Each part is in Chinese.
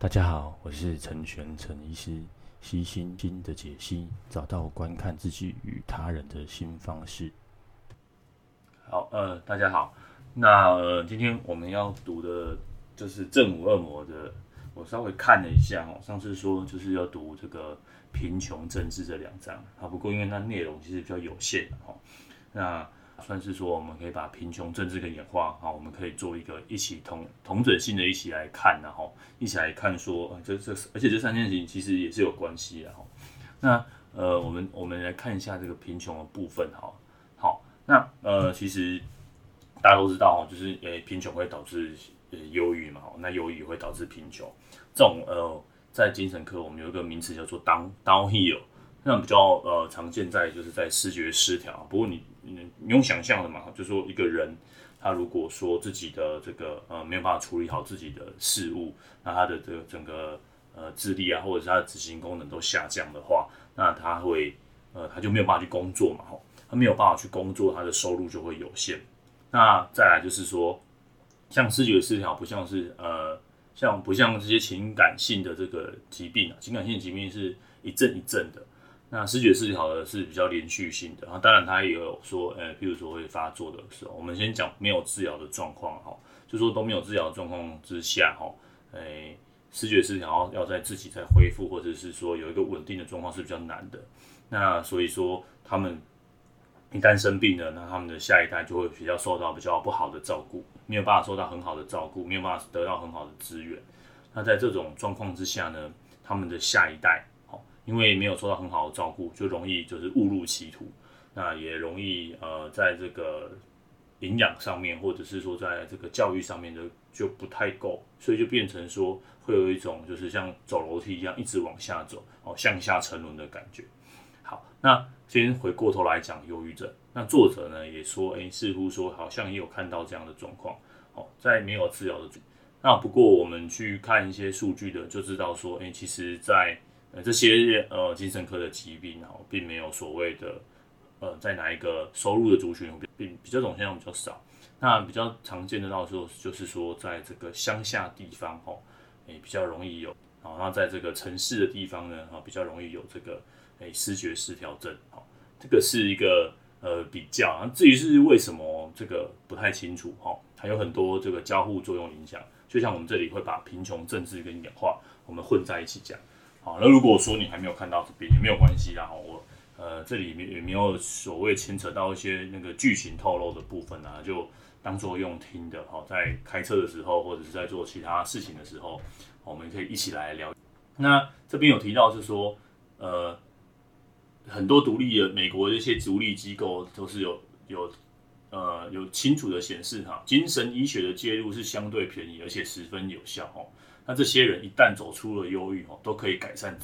大家好，我是陈玄陈医师，悉心经的解析，找到观看自己与他人的新方式。好，呃，大家好，那，今天我们要读的就是《正午恶魔》的，我稍微看了一下哦，上次说就是要读这个贫穷政治这两章，啊，不过因为那内容其实比较有限哦，那。算是说，我们可以把贫穷、政治跟演化，好，我们可以做一个一起同同整性的一起来看，然后一起来看说，这这而且这三件事情其实也是有关系的哈。那呃，我们我们来看一下这个贫穷的部分哈。好，那呃，其实大家都知道哈，就是诶，贫穷会导致呃忧郁嘛，那忧郁会导致贫穷。这种呃，在精神科我们有一个名词叫做 down downhill，那比较呃常见在就是在视觉失调。不过你。你用想象的嘛，就是说一个人，他如果说自己的这个呃没有办法处理好自己的事物，那他的这个整个呃智力啊，或者是他的执行功能都下降的话，那他会呃他就没有办法去工作嘛，吼，他没有办法去工作，他的收入就会有限。那再来就是说，像思觉失调，不像是呃像不像这些情感性的这个疾病啊，情感性疾病是一阵一阵的。那思觉失调的是比较连续性的，然后当然他也有说，呃，譬如说会发作的时候，我们先讲没有治疗的状况哈，就说都没有治疗的状况之下哈，诶，思觉失调要在自己再恢复，或者是说有一个稳定的状况是比较难的。那所以说他们一旦生病了，那他们的下一代就会比较受到比较不好的照顾，没有办法受到很好的照顾，没有办法得到很好的资源。那在这种状况之下呢，他们的下一代。因为没有受到很好的照顾，就容易就是误入歧途，那也容易呃，在这个营养上面，或者是说在这个教育上面的就不太够，所以就变成说会有一种就是像走楼梯一样一直往下走哦，向下沉沦的感觉。好，那先回过头来讲忧郁症，那作者呢也说，诶，似乎说好像也有看到这样的状况，哦，在没有治疗的，那不过我们去看一些数据的，就知道说，诶，其实，在呃，这些呃精神科的疾病哦，并没有所谓的呃，在哪一个收入的族群，并比较这种现象比较少。那比较常见的到时候就是说，在这个乡下地方哦，诶比较容易有然后在这个城市的地方呢，啊比较容易有这个诶思觉失调症。哦，这个是一个呃比较。至于是为什么这个不太清楚哈，还有很多这个交互作用影响。就像我们这里会把贫穷、政治跟演化我们混在一起讲。好，那如果说你还没有看到这边，也没有关系啦。我呃这里面也没有所谓牵扯到一些那个剧情透露的部分啊，就当做用听的。好，在开车的时候或者是在做其他事情的时候，我们可以一起来聊。那这边有提到是说，呃，很多独立的美国的一些独立机构都是有有呃有清楚的显示哈，精神医学的介入是相对便宜而且十分有效哦。那这些人一旦走出了忧郁哦，都可以改善。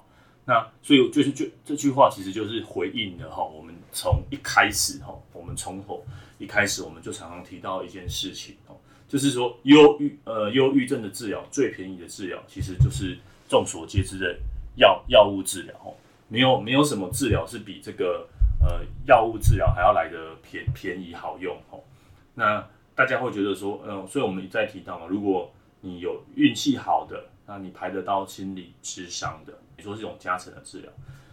那所以就是就这句话其实就是回应了哈，我们从一开始哈，我们从头一开始我们就常常提到一件事情哦，就是说忧郁呃忧郁症的治疗最便宜的治疗其实就是众所皆知的药药物治疗哦，没有没有什么治疗是比这个呃药物治疗还要来的便便宜好用哦。那大家会觉得说，嗯，所以我们一再提到嘛，如果你有运气好的，那你排得到心理智商的，你说是这种加成的治疗。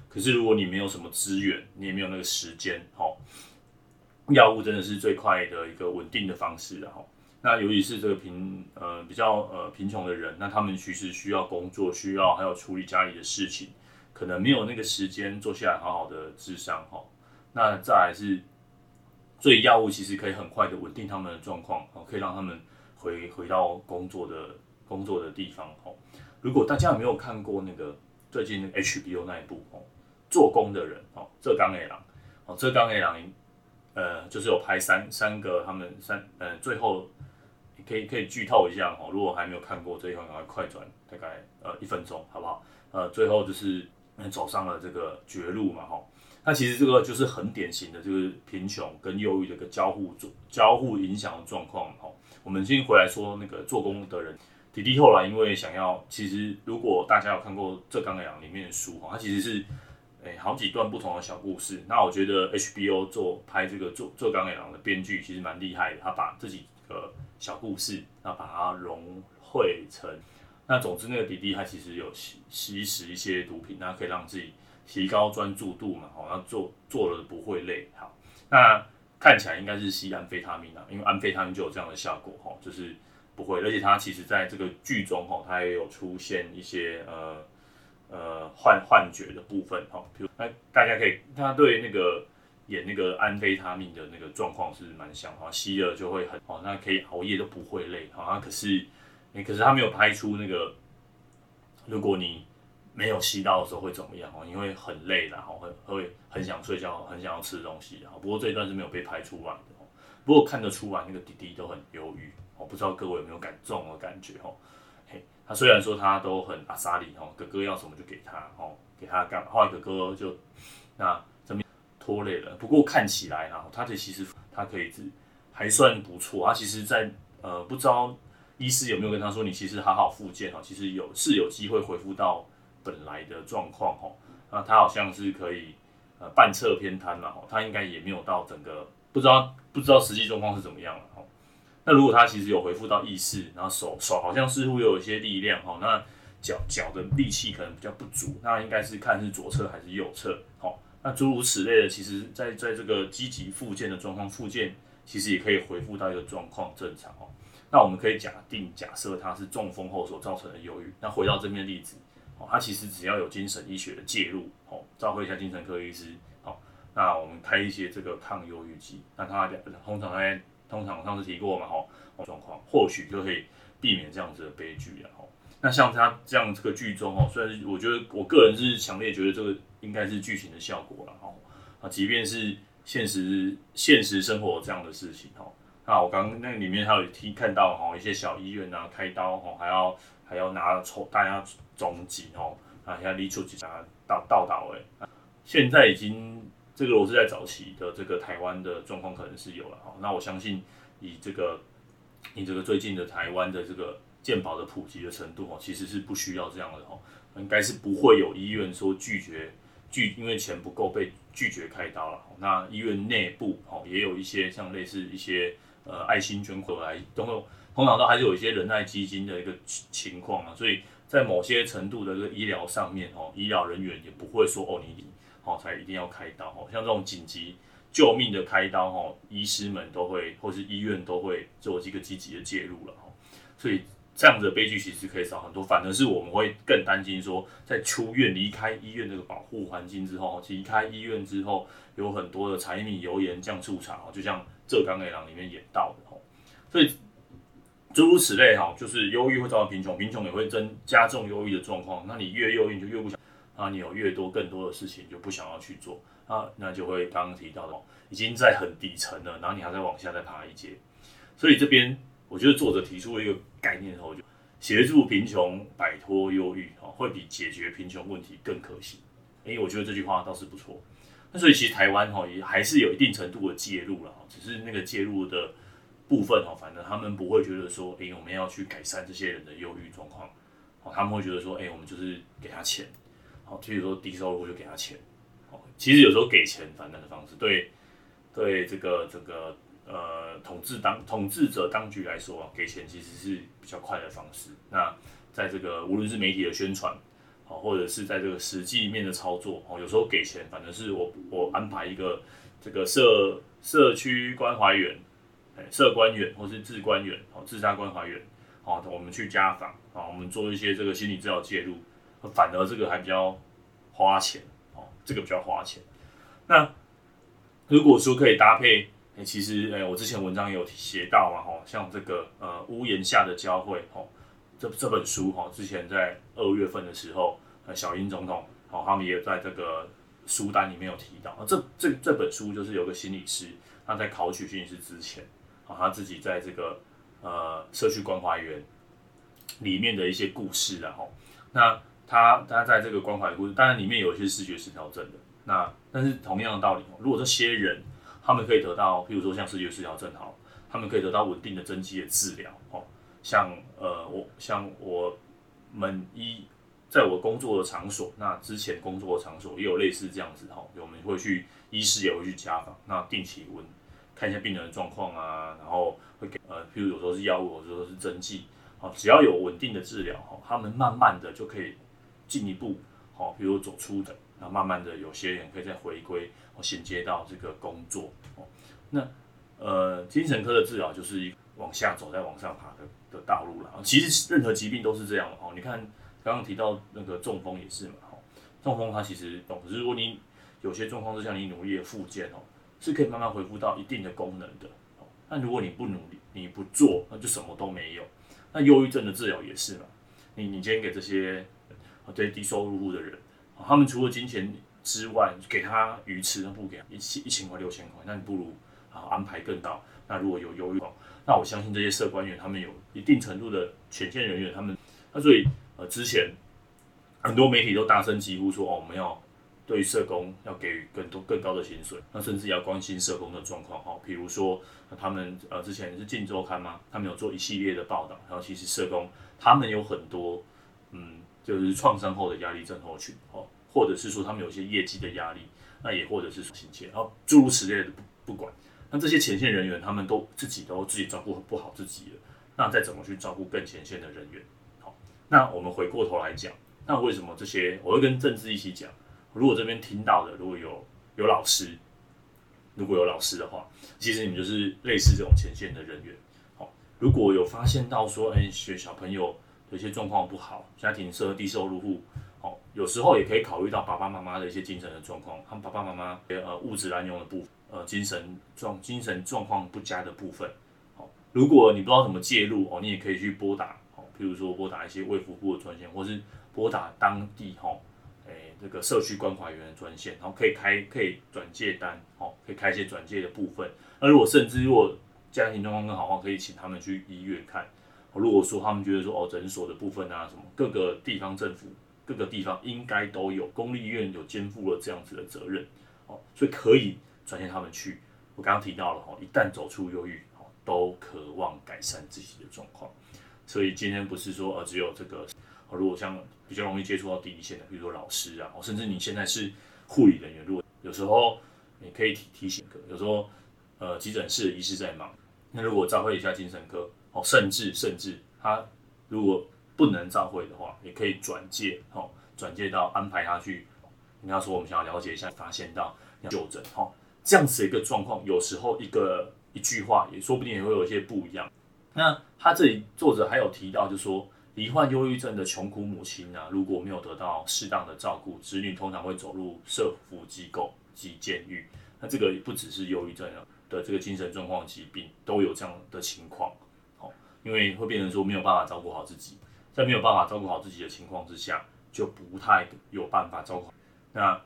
可是如果你没有什么资源，你也没有那个时间，吼，药物真的是最快的一个稳定的方式，然后，那尤其是这个贫呃比较呃贫穷的人，那他们其实需要工作，需要还有处理家里的事情，可能没有那个时间坐下来好好的咨商，吼。那再来是，所以药物其实可以很快的稳定他们的状况，哦，可以让他们。回回到工作的工作的地方哦。如果大家有没有看过那个最近 HBO 那一部哦，做工的人哦，浙刚 A 郎哦，浙刚 A 郎呃，就是有拍三三个他们三呃，最后可以可以剧透一下哦。如果还没有看过最后，赶快快转大概呃一分钟好不好？呃，最后就是走上了这个绝路嘛哈。那其实这个就是很典型的，就是贫穷跟忧郁的一个交互作交互影响的状况哦。我们先回来说那个做工的人，迪迪后来因为想要，其实如果大家有看过《这刚两》里面的书哈，它其实是诶、欸、好几段不同的小故事。那我觉得 HBO 做拍这个做这刚两的编剧其实蛮厉害的，他把自己的小故事，然后把它融汇成。那总之那个迪迪他其实有吸吸食一些毒品，那可以让自己提高专注度嘛，好，那做做了不会累。好，那看起来应该是吸安非他命啊，因为安非他命就有这样的效果哈，就是不会，而且他其实在这个剧中哈，他也有出现一些呃呃幻幻觉的部分哈，比如那大家可以他对那个。演那个安非他命的那个状况是蛮像哈，吸了就会很哦，那可以熬夜都不会累哈。可是，可是他没有拍出那个，如果你没有吸到的时候会怎么样哦？因为很累然后会会很想睡觉，很想要吃东西啊。不过这一段是没有被拍出来的。不过看得出来那个弟弟都很忧郁哦，不知道各位有没有感中的感觉哦？嘿，他虽然说他都很阿萨里哦，哥哥要什么就给他哦，给他干，后来哥哥就那怎么。拖累了，不过看起来哈，他的其实他可以是还算不错。他其实在，在呃，不知道医师有没有跟他说，你其实好好复健哈，其实有是有机会恢复到本来的状况哈。那他好像是可以呃半侧偏瘫嘛，他应该也没有到整个不知道不知道实际状况是怎么样了哈。那如果他其实有恢复到意识，然后手手好像似乎有一些力量哈，那脚脚的力气可能比较不足，那应该是看是左侧还是右侧哈。那诸如此类的，其实在在这个积极复健的状况，复健其实也可以恢复到一个状况正常哦。那我们可以假定假设它是中风后所造成的忧郁。那回到这边例子，哦，它其实只要有精神医学的介入，哦，召回一下精神科医师，哦，那我们开一些这个抗忧郁剂，那它通常在通常上次提过嘛，哦，状况或许就可以避免这样子的悲剧啊，哦。那像他这样这个剧中哦，虽然我觉得我个人是强烈觉得这个应该是剧情的效果了哦，啊，即便是现实现实生活这样的事情哦，那我刚刚那里面还有听看到哈一些小医院啊开刀哦，还要还要拿抽大家总计哦，啊要离出几家到到岛哎，现在已经这个我是在早期的这个台湾的状况可能是有了哈，那我相信以这个你这个最近的台湾的这个。健保的普及的程度哦，其实是不需要这样的哦，应该是不会有医院说拒绝拒，因为钱不够被拒绝开刀了。那医院内部哦，也有一些像类似一些呃爱心捐款来，都会通常都还是有一些仁爱基金的一个情况啊，所以在某些程度的这个医疗上面哦，医疗人员也不会说哦你你哦才一定要开刀哦，像这种紧急救命的开刀哦，医师们都会或是医院都会做这个积极的介入了哦，所以。这样的悲剧其实可以少很多，反而是我们会更担心说，在出院离开医院这个保护环境之后，离开医院之后，有很多的柴米油盐酱醋茶哦，就像《浙江 A 郎》里面演到的哦，所以诸如此类哈，就是忧郁会造成贫穷，贫穷也会增加重忧郁的状况。那你越忧郁就越不想，啊，你有越多更多的事情就不想要去做啊，那就会刚刚提到的，已经在很底层了，然后你还在往下再爬一阶，所以这边。我觉得作者提出了一个概念后，就协助贫穷摆脱忧郁，啊，会比解决贫穷问题更可行。哎，我觉得这句话倒是不错。那所以其实台湾哈也还是有一定程度的介入了，只是那个介入的部分哈，反正他们不会觉得说，哎，我们要去改善这些人的忧郁状况，哦，他们会觉得说，哎，我们就是给他钱，好，譬如说低收入就给他钱，哦，其实有时候给钱反正的方式，对，对这个这个。呃，统治当统治者当局来说啊，给钱其实是比较快的方式。那在这个无论是媒体的宣传，好，或者是在这个实际面的操作，哦，有时候给钱，反正是我我安排一个这个社社区关怀员，哎，社官员或是志官员，哦，自杀关怀员，好，我们去家访，啊，我们做一些这个心理治疗介入，反而这个还比较花钱，哦，这个比较花钱。那如果说可以搭配。欸、其实，哎、我之前文章也有写到嘛，吼，像这个呃屋檐下的交汇，吼，这这本书，吼，之前在二月份的时候，呃，小英总统，哦，他们也在这个书单里面有提到，啊，这这这本书就是有个心理师，他在考取心理师之前，啊，他自己在这个呃社区关怀员里面的一些故事，然后，那他他在这个关怀的故事，当然里面有一些视觉失调症的，那但是同样的道理，如果这些人。他们可以得到，譬如说像视觉失调症好，他们可以得到稳定的增肌的治疗哦。像呃，我像我们一在我工作的场所，那之前工作的场所也有类似这样子哈，我们会去医师也会去家访，那定期问看一下病人的状况啊，然后会给呃，譬如有时候是药物，有时候是针剂，好，只要有稳定的治疗，哈，他们慢慢的就可以进一步，好，比如走出的，那慢慢的有些人可以再回归，衔接到这个工作，哦，那呃，精神科的治疗就是往下走再往上爬的的道路了。其实任何疾病都是这样，哦，你看刚刚提到那个中风也是嘛，哦，中风它其实，可是如果你有些状况是像你努力的复健，哦，是可以慢慢恢复到一定的功能的。但如果你不努力，你不做，那就什么都没有。那忧郁症的治疗也是嘛。你你今天给这些这些低收入户的人，他们除了金钱之外，给他鱼吃，不给一千一千块六千块，那你不如啊安排更到。那如果有忧郁，那我相信这些社官员他们有一定程度的前线人员，他们那所以呃之前很多媒体都大声疾呼说哦，我们要。对社工要给予更多更高的薪水，那甚至要关心社工的状况哈。比如说，他们呃之前是《镜周刊》吗？他们有做一系列的报道，然后其实社工他们有很多嗯，就是创伤后的压力症候群哦，或者是说他们有一些业绩的压力，那也或者是说情节，然后诸如此类的不管。那这些前线人员他们都自己都自己照顾不好自己了，那再怎么去照顾更前线的人员？好，那我们回过头来讲，那为什么这些我会跟政治一起讲？如果这边听到的，如果有有老师，如果有老师的话，其实你们就是类似这种前线的人员。好，如果有发现到说，哎，学小朋友有些状况不好，家庭设低收入户，好，有时候也可以考虑到爸爸妈妈的一些精神的状况，他们爸爸妈妈呃物质滥用的部分，呃精神状精神状况不佳的部分。好，如果你不知道怎么介入哦，你也可以去拨打，好，譬如说拨打一些卫福部的专线，或是拨打当地哈。这个社区关怀员的专线，然后可以开可以转介单，哦，可以开一些转介的部分。那如果甚至如果家庭状况更好的话，可以请他们去医院看。如果说他们觉得说哦，诊所的部分啊，什么各个地方政府各个地方应该都有公立医院有肩负了这样子的责任，哦，所以可以转介他们去。我刚刚提到了哈，一旦走出忧郁，哦，都渴望改善自己的状况。所以今天不是说呃只有这个。如果像比较容易接触到第一线的，比如说老师啊，甚至你现在是护理人员，如果有时候你可以提提醒个，有时候呃急诊室的医师在忙，那如果照会一下精神科，哦，甚至甚至他如果不能照会的话，也可以转介，哦，转介到安排他去，你要说我们想要了解一下，发现到就诊，哦，这样子一个状况，有时候一个一句话，也说不定也会有一些不一样。那他这里作者还有提到，就是说。罹患忧郁症的穷苦母亲啊，如果没有得到适当的照顾，子女通常会走入社福机构及监狱。那这个不只是忧郁症的这个精神状况疾病都有这样的情况。好，因为会变成说没有办法照顾好自己，在没有办法照顾好自己的情况之下，就不太有办法照顾。那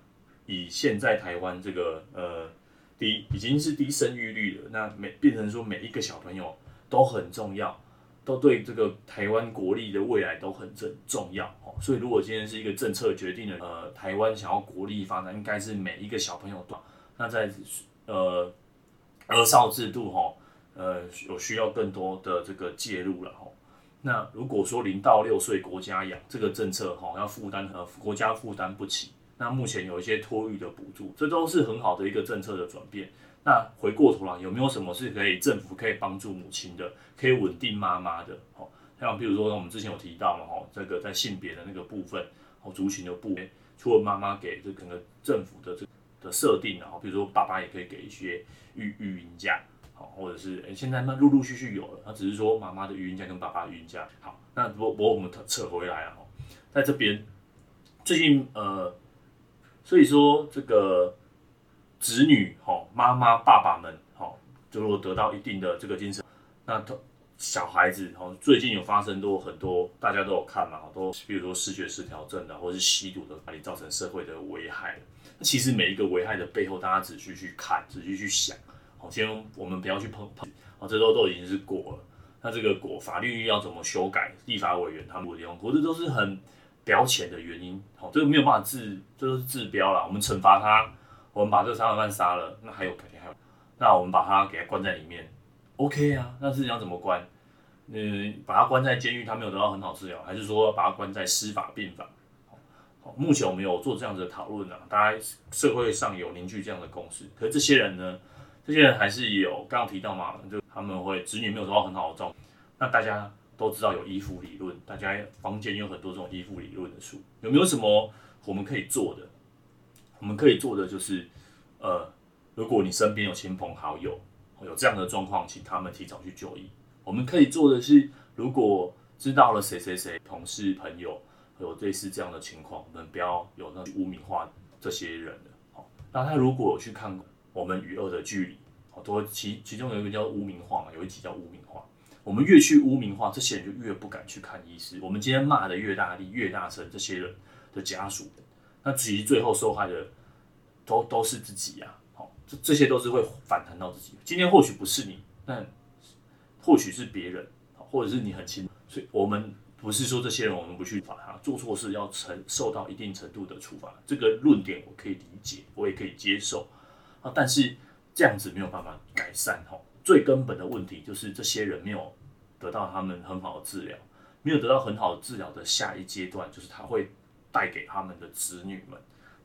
以现在台湾这个呃低已经是低生育率了，那每变成说每一个小朋友都很重要。都对这个台湾国力的未来都很重重要哦，所以如果今天是一个政策决定的，呃，台湾想要国力发展，应该是每一个小朋友都，那在呃儿少制度哈，呃有需要更多的这个介入了哈。那如果说零到六岁国家养这个政策哈，要负担和国家负担不起，那目前有一些托育的补助，这都是很好的一个政策的转变。那回过头来，有没有什么是可以政府可以帮助母亲的，可以稳定妈妈的？哦，像比如说我们之前有提到嘛，哦，这个在性别的那个部分，哦，族群的部分，除了妈妈给这可能政府的这的设定，然后比如说爸爸也可以给一些育育婴假，好，或者是诶现在那陆陆续续有了，那只是说妈妈的语音假跟爸爸的育婴假。好，那我我我们扯回来啊，在这边最近呃，所以说这个。子女吼，妈妈爸爸们吼，就如果得到一定的这个精神，那他小孩子哦，最近有发生多很多，大家都有看嘛，都比如说视觉失调症的，或是吸毒的，把你造成社会的危害。其实每一个危害的背后，大家仔细去看，仔细去想，好，先我们不要去碰碰，哦，这都都已经是过了。那这个果法律要怎么修改？立法委员他们不用，可是都是很表浅的原因，好，这个没有办法治，这都是治标了，我们惩罚他。我们把这个杀人犯杀了，那还有肯定还有，那我们把他给他关在里面，OK 啊？那是你要怎么关？嗯，把他关在监狱，他没有得到很好治疗，还是说把他关在司法病房？好，目前我们有做这样子的讨论呢，大家社会上有凝聚这样的共识。可是这些人呢？这些人还是有刚刚提到嘛，就他们会子女没有得到很好的照顾，那大家都知道有依附理论，大家房间有很多这种依附理论的书，有没有什么我们可以做的？我们可以做的就是，呃，如果你身边有亲朋好友有这样的状况，请他们提早去就医。我们可以做的是，如果知道了谁谁谁同事朋友有类似这样的情况，我们不要有那污名化这些人的。好，那他如果有去看我们与恶的距离，好多其其中有一个叫污名化嘛，有一集叫污名化。我们越去污名化这些人，就越不敢去看医师。我们今天骂得越大力、越大声，这些人的家属，那其实最后受害的都都是自己呀。好，这这些都是会反弹到自己。今天或许不是你，但或许是别人，或者是你很亲。所以我们不是说这些人我们不去罚他，做错事要承受到一定程度的处罚。这个论点我可以理解，我也可以接受啊。但是这样子没有办法改善哈。最根本的问题就是这些人没有得到他们很好的治疗，没有得到很好的治疗的下一阶段，就是他会带给他们的子女们，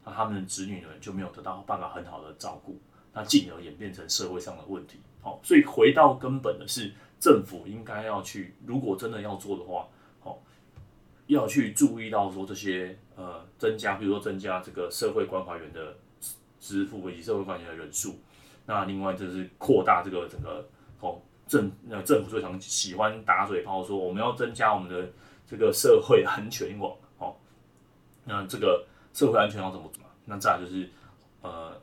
那他们的子女们就没有得到办法很好的照顾，那进而演变成社会上的问题。好，所以回到根本的是，政府应该要去，如果真的要做的话，好，要去注意到说这些呃增加，比如说增加这个社会关怀员的支付以及社会关怀员的人数。那另外就是扩大这个整个哦政那政府最常喜欢打嘴炮说我们要增加我们的这个社会安全网哦，那这个社会安全要怎么怎么？那再就是呃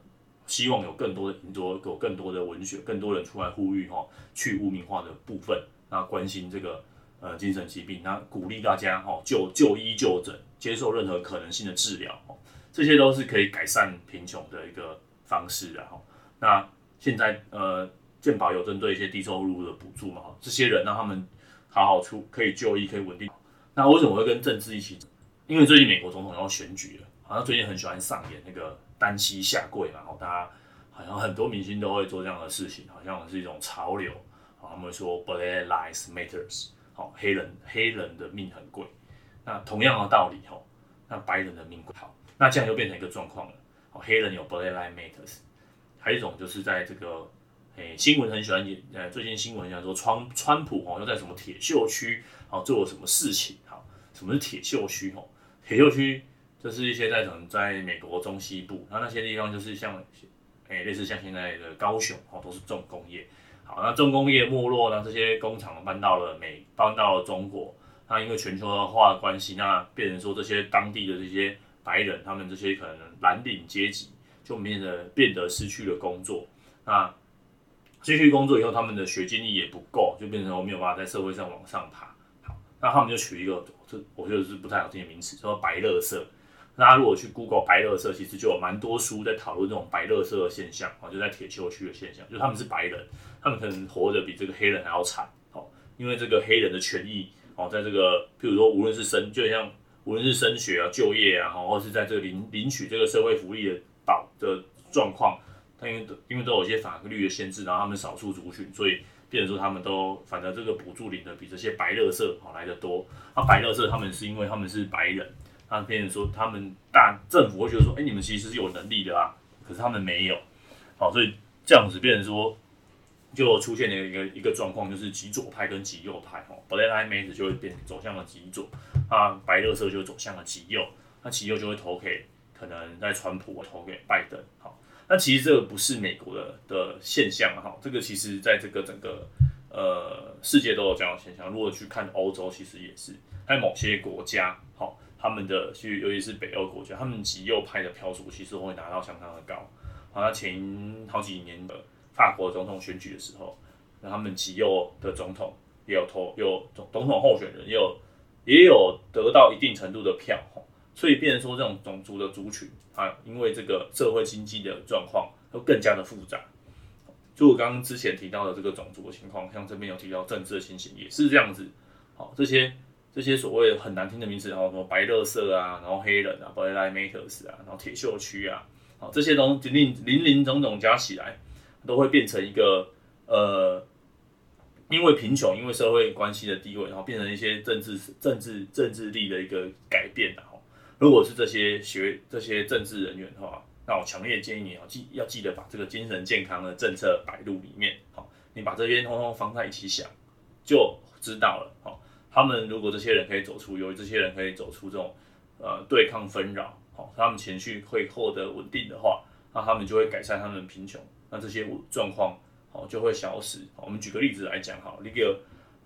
希望有更多的多有更多的文学，更多人出来呼吁哈，去污名化的部分，那关心这个呃精神疾病，那鼓励大家哈就就医就诊，接受任何可能性的治疗，这些都是可以改善贫穷的一个方式然后。那现在呃，健保有针对一些低收入的补助嘛，这些人让他们好好出可以就医，可以稳定。那为什么会跟政治一起？因为最近美国总统要选举了，好像最近很喜欢上演那个单膝下跪嘛，然后大家好像很多明星都会做这样的事情，好像是一种潮流。好他们说 Black Lives Matters，好，黑人黑人的命很贵。那同样的道理吼，那白人的命贵好，那这样就变成一个状况了。哦，黑人有 Black Lives Matters。还有一种就是在这个，诶、新闻很喜欢演，呃，最近新闻讲说川川普哦，又在什么铁锈区哦做了什么事情？好，什么是铁锈区？哦，铁锈区就是一些在可能在美国中西部，那那些地方就是像，诶、类似像现在的高雄哦，都是重工业。好，那重工业没落，那这些工厂搬到了美，搬到了中国。那因为全球化的关系，那变成说这些当地的这些白人，他们这些可能蓝领阶级。就变得变得失去了工作，那失去工作以后，他们的学经历也不够，就变成我没有办法在社会上往上爬。好，那他们就取一个，这我觉得是不太好听的名词，叫做“白垃圾”。大家如果去 Google 白垃圾，其实就有蛮多书在讨论这种白垃圾的现象啊，就在铁锈区的现象，就他们是白人，他们可能活得比这个黑人还要惨。好，因为这个黑人的权益哦，在这个譬如说，无论是生，就像无论是升学啊、就业啊，或是在这个领领取这个社会福利的。保的状况，他因为因为都有一些法律的限制，然后他们少数族群，所以变成说他们都反正这个补助领的比这些白垃圾好来得多。那白垃圾他们是因为他们是白人，那变成说他们大政府会觉得说，哎、你们其实是有能力的啊，可是他们没有，好，所以这样子变成说就出现了一个一个状况，就是极左派跟极右派，哦，Black l i v e Matter 就会变走向了极左，啊，白垃圾就走向了极右，那极右就会投给。可能在川普，投给拜登。好，那其实这个不是美国的的现象哈，这个其实在这个整个呃世界都有这样的现象。如果去看欧洲，其实也是在某些国家，好，他们的去尤其是北欧国家，他们极右派的票数其实会拿到相当的高。好，那前好几年的法国总统选举的时候，那他们极右的总统也有投，有总总统候选人也有也有得到一定程度的票。所以，变成说这种种族的族群啊，因为这个社会经济的状况都更加的复杂。就我刚刚之前提到的这个种族的情况，像这边有提到政治的情形，也是这样子。好，这些这些所谓很难听的名词，然后什么白垃圾啊，然后黑人啊，Black Lives Matter 啊，然后铁锈区啊，好，这些东西林林林总总加起来，都会变成一个呃，因为贫穷，因为社会关系的地位，然后变成一些政治政治政治力的一个改变的哈。如果是这些学这些政治人员的话，那我强烈建议你要记要记得把这个精神健康的政策摆入里面。好，你把这边通通放在一起想，就知道了。好，他们如果这些人可以走出忧郁，这些人可以走出这种呃对抗纷扰，好，他们情绪会获得稳定的话，那他们就会改善他们贫穷，那这些状况哦就会消失。我们举个例子来讲，哈，一个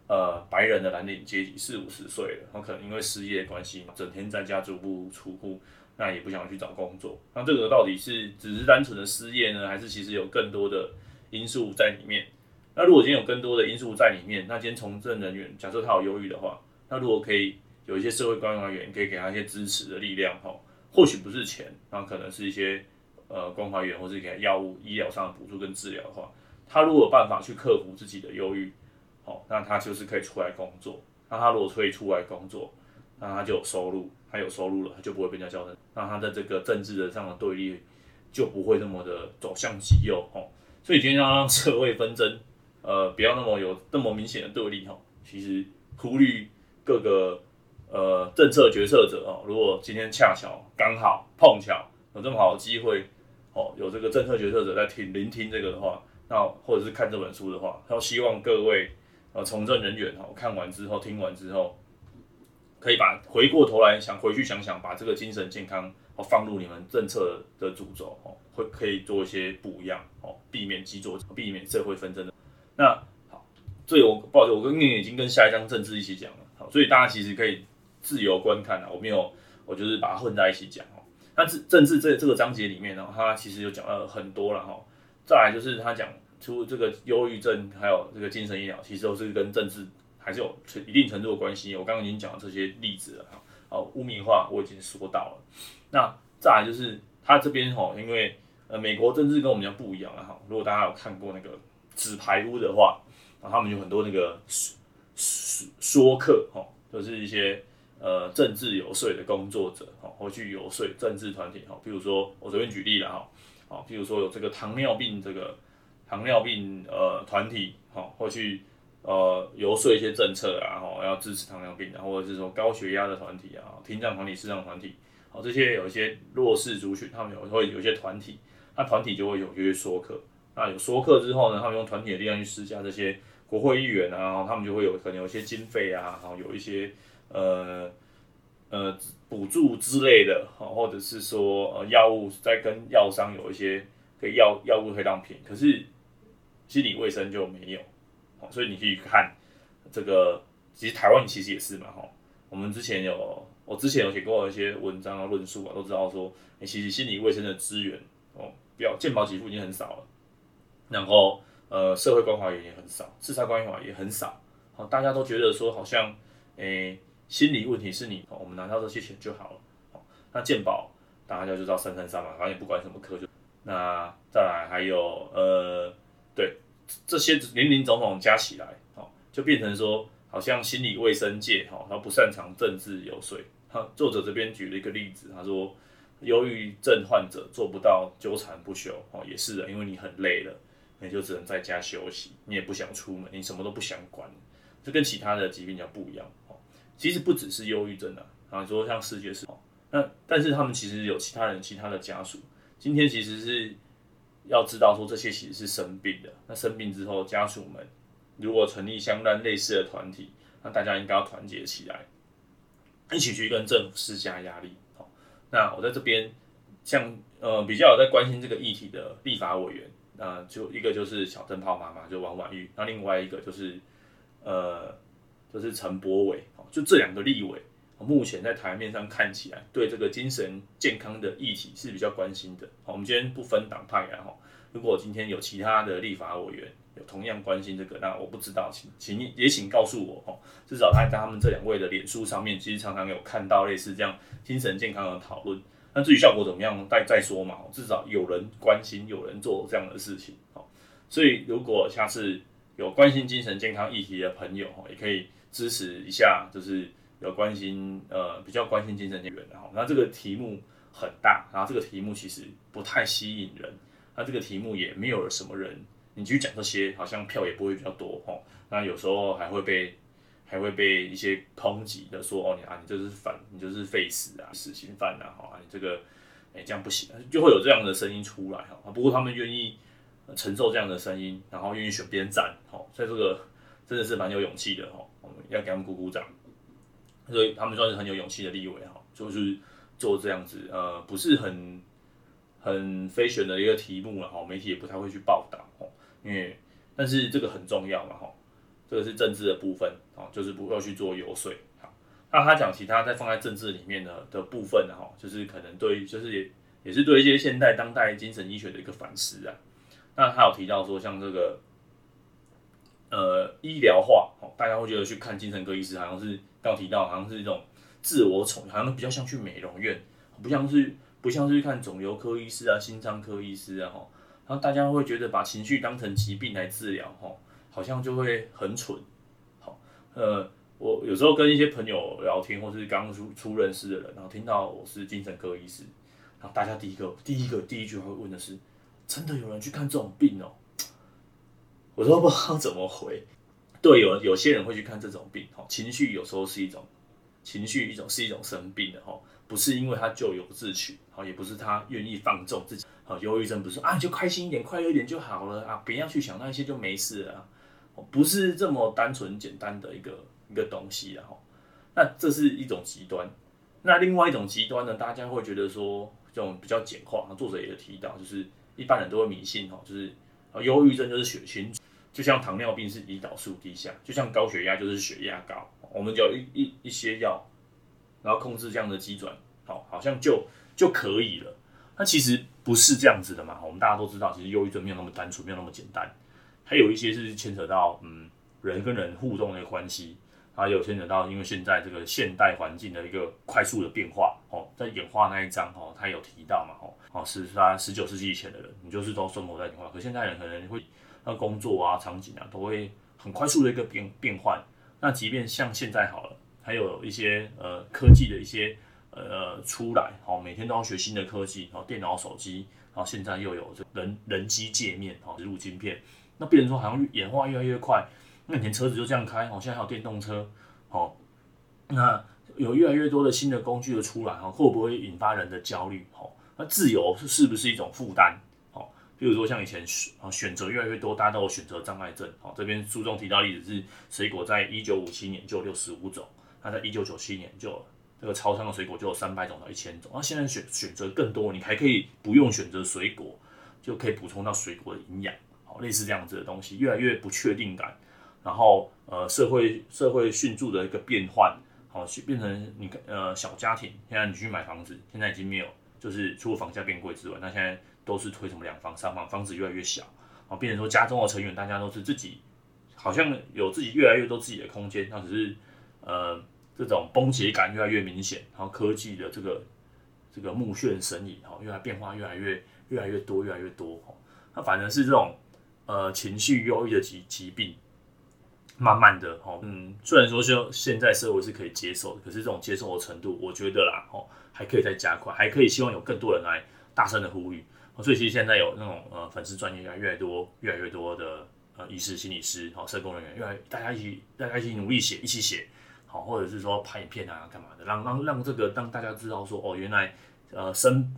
呃白人的蓝领阶级四五十岁了，他可能因为失业的关系，整天在家足不出户。那也不想去找工作，那这个到底是只是单纯的失业呢，还是其实有更多的因素在里面？那如果今天有更多的因素在里面，那今天从政人员假设他有忧郁的话，那如果可以有一些社会关怀员可以给他一些支持的力量，哈，或许不是钱，那可能是一些呃关怀员，或是给他药物、医疗上的补助跟治疗的话，他如果办法去克服自己的忧郁，好，那他就是可以出来工作。那他如果可以出来工作，那他就有收入。他有收入了，他就不会被人家叫成。那他的这个政治的上的对立就不会那么的走向极右哦。所以今天要让社会纷争，呃，不要那么有那么明显的对立哈。其实忽略各个呃政策决策者哦，如果今天恰巧刚好碰巧有这么好的机会哦，有这个政策决策者在听聆听这个的话，那或者是看这本书的话，他希望各位呃从政人员哦看完之后听完之后。可以把回过头来想回去想想，把这个精神健康哦放入你们政策的主轴哦，会可以做一些不一样哦，避免激作，避免社会纷争的。那好，所以我不好意思，我跟你已经跟下一章政治一起讲了，好，所以大家其实可以自由观看啊，我没有，我就是把它混在一起讲哦。那政政治这这个章节里面呢，它其实有讲了很多了哈。再来就是他讲出这个忧郁症还有这个精神医疗，其实都是跟政治。还是有一定程度的关系。我刚刚已经讲了这些例子了哈。哦，污名化我已经说到了。那再来就是他这边哈，因为呃美国政治跟我们讲不一样了哈。如果大家有看过那个纸牌屋的话，啊，他们有很多那个说说客哈，就是一些呃政治游说的工作者哈，会去游说政治团体哈。比如说我随便举例了哈，啊，比如说有这个糖尿病这个糖尿病呃团体哈，会去。呃，游说一些政策啊，吼，要支持糖尿病，然后或者是说高血压的团体啊，听障团体、视障团体，好，这些有一些弱势族群，他们有会有一些团体，那团体就会有一些说客，那有说客之后呢，他们用团体的力量去施加这些国会议员啊，他们就会有可能有一些经费啊，然后，有一些呃呃补助之类的，好，或者是说呃药物在跟药商有一些可以药药物可以当便宜，可是心理卫生就没有。所以你可以看这个，其实台湾其实也是嘛，哈。我们之前有，我之前有写过一些文章啊、论述啊，都知道说，欸、其实心理卫生的资源哦，比较健保给付已经很少了。然后，呃，社会关怀也很少，自杀关怀也很少。好，大家都觉得说，好像，诶、心理问题是你，我们拿到这些钱就好了。好，那健保大家就知道三三三嘛，反正也不管什么科就。那再来还有，呃，这些林林总总加起来，哦，就变成说，好像心理卫生界，哈，他不擅长政治游说。哈，作者这边举了一个例子，他说，忧郁症患者做不到纠缠不休，哦，也是的，因为你很累了，你就只能在家休息，你也不想出门，你什么都不想管，这跟其他的疾病讲不一样，哦，其实不只是忧郁症啊，啊，说像世界是，那但是他们其实有其他人，其他的家属，今天其实是。要知道说这些其实是生病的，那生病之后，家属们如果成立相当类似的团体，那大家应该要团结起来，一起去跟政府施加压力。好，那我在这边像呃比较有在关心这个议题的立法委员，那就一个就是小灯泡妈妈，就王婉玉，那另外一个就是呃就是陈柏惟，就这两个立委。目前在台面上看起来，对这个精神健康的议题是比较关心的。好，我们今天不分党派啊，哈。如果今天有其他的立法委员有同样关心这个，那我不知道，请请也请告诉我，哈。至少他在他们这两位的脸书上面，其实常常有看到类似这样精神健康的讨论。那至于效果怎么样，再再说嘛。至少有人关心，有人做这样的事情。好，所以如果下次有关心精神健康议题的朋友，也可以支持一下，就是。比较关心呃比较关心精神病人的哈，那这个题目很大，然后这个题目其实不太吸引人，那这个题目也没有什么人，你去讲这些好像票也不会比较多哈，那有时候还会被还会被一些抨击的说哦你啊你这是反你就是废死啊死刑犯啊哈，你这个哎这样不行，就会有这样的声音出来哈，不过他们愿意承受这样的声音，然后愿意选边站哈，所以这个真的是蛮有勇气的哈，我们要给他们鼓鼓掌。所以他们算是很有勇气的立委哈，就是做这样子，呃，不是很很非选的一个题目了哈，媒体也不太会去报道哦，因为但是这个很重要嘛哈，这个是政治的部分啊，就是不要去做游说。那他讲其他在放在政治里面的的部分哈，就是可能对，就是也也是对一些现代当代精神医学的一个反思啊。那他有提到说，像这个呃医疗化，大家会觉得去看精神科医师好像是。刚提到好像是一种自我宠，好像比较像去美容院，不像是不像是看肿瘤科医师啊、心脏科医师啊，哈，然后大家会觉得把情绪当成疾病来治疗，哈，好像就会很蠢，好，呃，我有时候跟一些朋友聊天，或是刚出初认识的人，然后听到我是精神科医师，然后大家第一个第一个第一句话会问的是，真的有人去看这种病哦？我都不知道怎么回。对，有有些人会去看这种病，哈，情绪有时候是一种情绪，一种是一种生病的，哈，不是因为他咎由自取，好，也不是他愿意放纵自己，好，忧郁症不是啊，就开心一点，快乐一点就好了啊，不要去想那些就没事了，不是这么单纯简单的一个一个东西，哈，那这是一种极端，那另外一种极端呢，大家会觉得说这种比较简化，作者也有提到，就是一般人都会迷信，哈，就是忧郁症就是血清。就像糖尿病是胰岛素低下，就像高血压就是血压高，我们就有一一一些药，然后控制这样的机转，好，好像就就可以了。那其实不是这样子的嘛，我们大家都知道，其实忧郁症没有那么单纯，没有那么简单，还有一些是牵扯到嗯人跟人互动的关系，还有牵扯到因为现在这个现代环境的一个快速的变化，哦，在演化那一章哦，他有提到嘛，哦，哦是他十九世纪以前的人，你就是都生活在演化，可现代人可能会。那工作啊，场景啊，都会很快速的一个变变换。那即便像现在好了，还有一些呃科技的一些呃出来，好，每天都要学新的科技，然后电脑、手机，然后现在又有这人人机界面，好，植入晶片，那变成说好像演化越来越快。那以前车子就这样开，好，现在还有电动车，好，那有越来越多的新的工具的出来，哈，会不会引发人的焦虑？好，那自由是是不是一种负担？比如说像以前选选择越来越多，大家都有选择障碍症。好，这边书中提到例子是水果在一九五七年就有六十五种，那在一九九七年就这个超商的水果就有三百种到一千种。那现在选选择更多，你还可以不用选择水果，就可以补充到水果的营养。好，类似这样子的东西，越来越不确定感。然后呃，社会社会迅速的一个变换，好，变成你呃小家庭，现在你去买房子，现在已经没有，就是除了房价变贵之外，那现在。都是推什么两房三房，房子越来越小，啊，变成说家中的成员大家都是自己，好像有自己越来越多自己的空间，那只是呃这种崩解感越来越明显，然后科技的这个这个目眩神迷，哈，越来变化越来越越来越多越来越多，哈，那反正是这种呃情绪忧郁的疾疾病，慢慢的，哈，嗯，虽然说就现在社会是可以接受的，可是这种接受的程度，我觉得啦，哈，还可以再加快，还可以希望有更多人来大声的呼吁。所以其实现在有那种呃粉丝专业越来越多，越来越多的呃医师、心理师、好社工人员，越来大家一起大家一起努力写，一起写，好或者是说拍影片啊干嘛的，让让让这个让大家知道说哦，原来呃身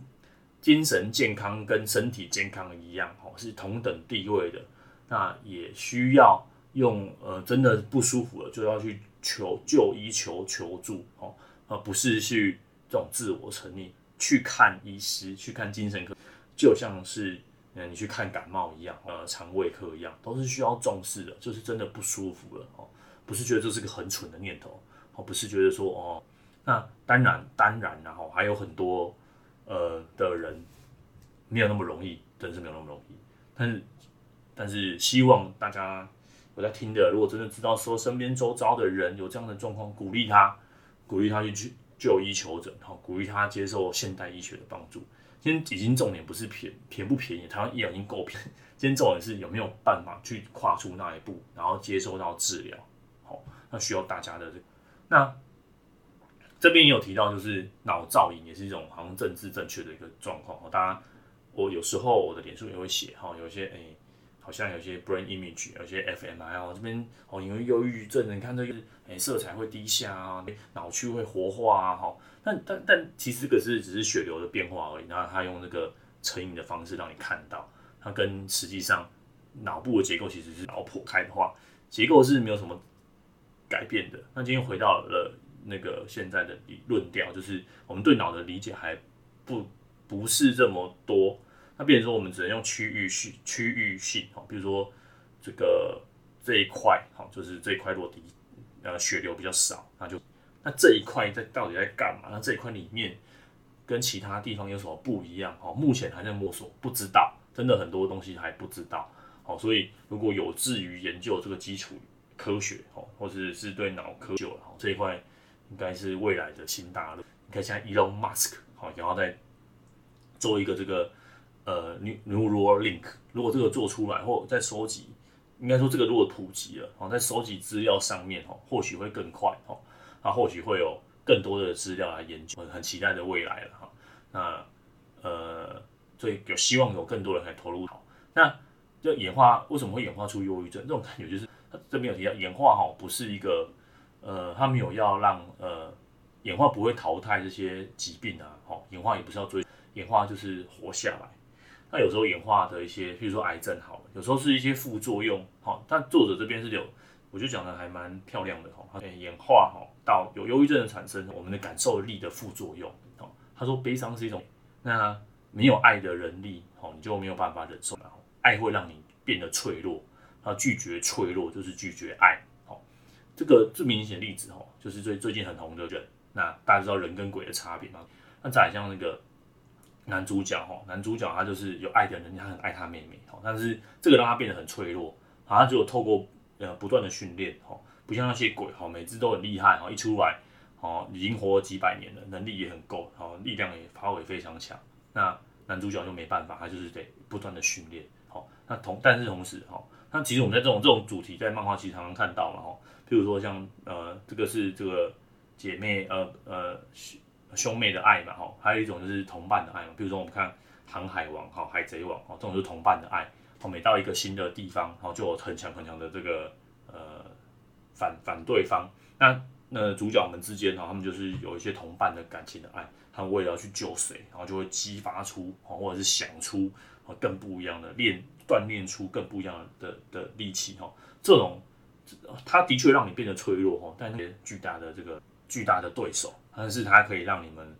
精神健康跟身体健康一样，哦是同等地位的，那也需要用呃真的不舒服了就要去求就医求求助哦，而不是去这种自我沉溺去看医师去看精神科。就像是，嗯，你去看感冒一样，呃，肠胃科一样，都是需要重视的。就是真的不舒服了哦，不是觉得这是个很蠢的念头哦，不是觉得说哦，那当然当然，然后还有很多呃的人没有那么容易，真是没有那么容易。但是但是希望大家我在听的，如果真的知道说身边周遭的人有这样的状况，鼓励他，鼓励他去去就医求诊，好，鼓励他接受现代医学的帮助。今天已经重点不是便便不便宜，台湾医疗已经够便宜。今天重点是有没有办法去跨出那一步，然后接收到治疗。好，那需要大家的这。那这边也有提到，就是脑造影也是一种好像政治正确的一个状况。大家，我有时候我的脸书也会写哈，有些诶、好像有些 brain image，有些 fMRI 哦，这边哦，因为忧郁症，你看这个诶、色彩会低下啊，脑区会活化啊，哈。但但但其实可是只是血流的变化而已，然后他用那个成瘾的方式让你看到，它跟实际上脑部的结构其实是脑剖开的话，结构是没有什么改变的。那今天回到了那个现在的论调，就是我们对脑的理解还不不是这么多。那变成说我们只能用区域性区域性哈，比如说这个这一块哈，就是这一块落地呃血流比较少，那就那这一块在到底在干嘛？那这一块里面跟其他地方有什么不一样？哈，目前还在摸索，不知道，真的很多东西还不知道。好，所以如果有志于研究这个基础科学哈，或者是对脑科学哈这一块，应该是未来的新大陆。你看现在 Elon Musk 好，然后再做一个这个。呃 Neural Link，如果这个做出来，或在收集，应该说这个如果普及了，哦，在收集资料上面，哦，或许会更快，哦，那或许会有更多的资料来研究，很期待的未来了，哈。那呃，所以有希望有更多人来投入。好，那这演化为什么会演化出忧郁症？这种感觉就是，它这边有提到演化，哈，不是一个，呃，它没有要让，呃，演化不会淘汰这些疾病啊，哦，演化也不是要追，演化就是活下来。那有时候演化的一些，比如说癌症好了，有时候是一些副作用，哈。但作者这边是有，我觉得讲的还蛮漂亮的，哈。演化哈到有忧郁症的产生，我们的感受力的副作用，哈。他说悲伤是一种，那没有爱的人力，哈，你就没有办法忍受，然后爱会让你变得脆弱，然后拒绝脆弱就是拒绝爱，哈。这个最明显的例子，哈，就是最最近很红的人，那大家知道人跟鬼的差别吗？那再像那个。男主角哈，男主角他就是有爱的人，他很爱他妹妹哈，但是这个让他变得很脆弱，他只有透过呃不断的训练哈，不像那些鬼哈，每次都很厉害哈，一出来哦已经活了几百年了，能力也很够，好力量也发挥非常强。那男主角就没办法，他就是得不断的训练好。那同但是同时哈，那其实我们在这种这种主题在漫画其实常常看到嘛哈，譬如说像呃这个是这个姐妹呃呃。兄妹的爱嘛，哈，还有一种就是同伴的爱嘛。比如说我们看《航海王》哈，《海贼王》哈，这种是同伴的爱。哦，每到一个新的地方，然后就有很强很强的这个呃反反对方。那那主角们之间哈，他们就是有一些同伴的感情的爱。他们为了要去救谁，然后就会激发出哦或者是想出哦更不一样的练锻炼出更不一样的的力气哈。这种它的确让你变得脆弱哈，但那些巨大的这个巨大的对手。但是它可以让你们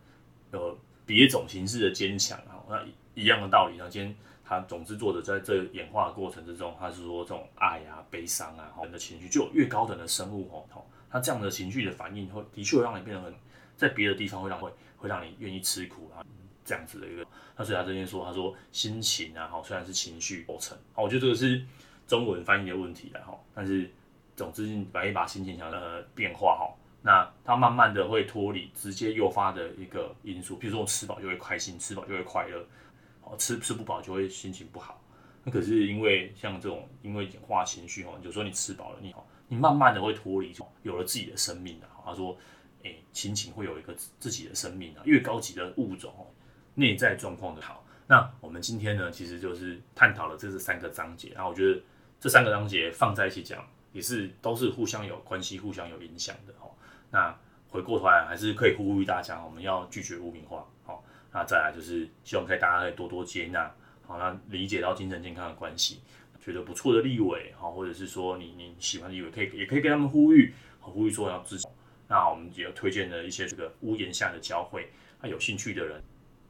有别种形式的坚强啊，那一样的道理。那今天他总之作者在这演化的过程之中，他是说这种爱啊、悲伤啊，人的情绪，就越高等的生物哦，他这样的情绪的反应会的确会让你变得很，在别的地方会让会会让你愿意吃苦啊，这样子的一个。那所以他这边说，他说心情啊，哈，虽然是情绪构成，好，我觉得这个是中文翻译的问题了哈，但是总之把一把心情想的变化哈。那它慢慢的会脱离直接诱发的一个因素，比如说我吃饱就会开心，吃饱就会快乐，哦，吃吃不饱就会心情不好。那可是因为像这种因为演化情绪哦，有时候你吃饱了，你好你慢慢的会脱离，有了自己的生命了。他说，哎，心情会有一个自己的生命啊，越高级的物种哦，内在状况的好。那我们今天呢，其实就是探讨了这是三个章节，然后我觉得这三个章节放在一起讲，也是都是互相有关系、互相有影响的。那回过头来还是可以呼吁大家，我们要拒绝污名化，好，那再来就是希望可以大家可以多多接纳，好，那理解到精神健康的关系，觉得不错的立委，好，或者是说你你喜欢的立委，可以也可以跟他们呼吁，好，呼吁说要支持。那我们也推荐了一些这个屋檐下的教会，那有兴趣的人